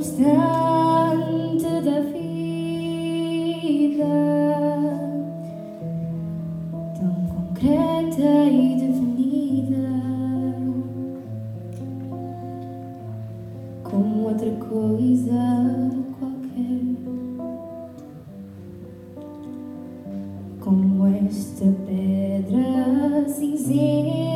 instante da vida, tão concreta e definida, como outra coisa qualquer, como esta pedra cinzenta.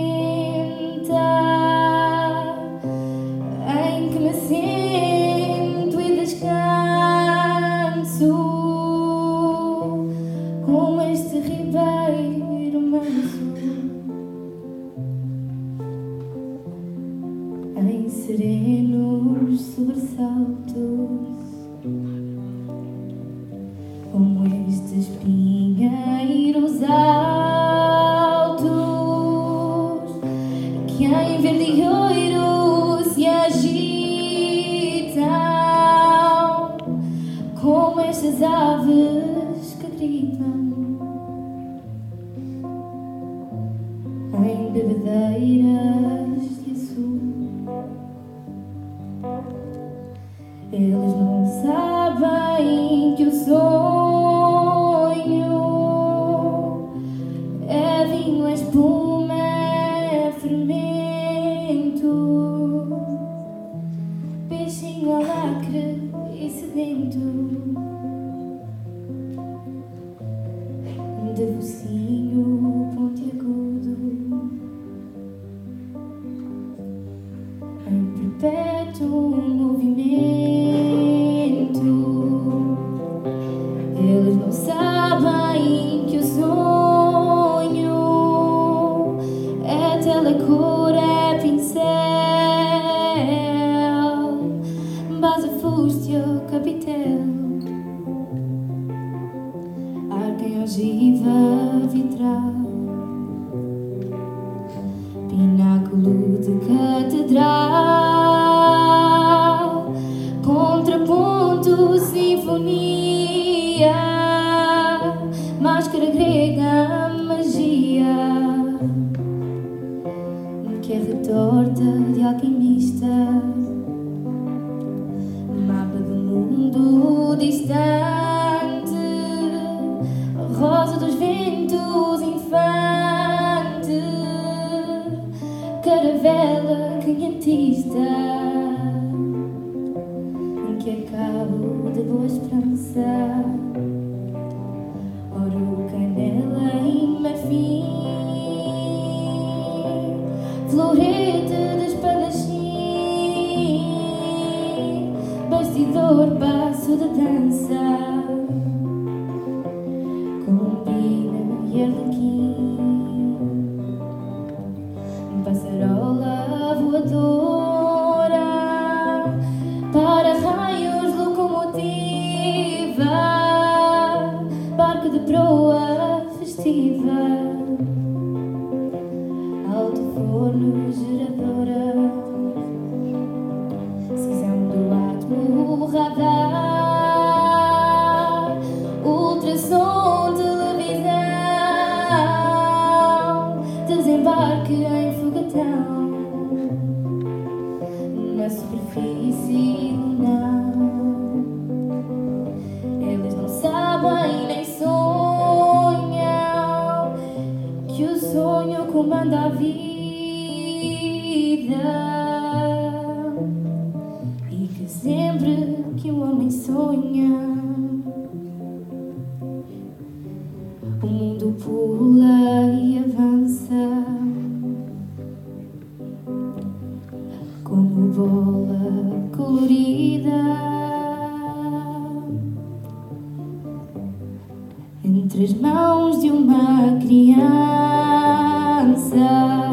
Como este ribeiro manso. Em serenos sobressaltos como estes pinheiros altos que em verde estas aves que gritam. Em bebedeiras de azul. Eles não sabem que o sonho é vinho, é espuma, é fermento, peixinho alacre e sedento, focinho pontiagudo, em perpétuo movimento. Eles não sabem que o sonho é telecor, é pincel, base fústil, capitel, ogiva vitral, pináculo de catedral, contraponto, sinfonia, máscara grega, magia, que é retorta de alquimista, mapa do mundo distante, caravela quinhentista em que é cabo de boa esperança, ouro, canela e marfim, florete de espadachim, bastidor, passo de dança, de proa festiva, alto forno geradora, cisão do átomo radar, ultrassom televisão, desembarque em fogatão comanda a vida e que sempre que o homem sonha. O mundo pula e avança como bola colorida entre as mãos de uma criança. desire.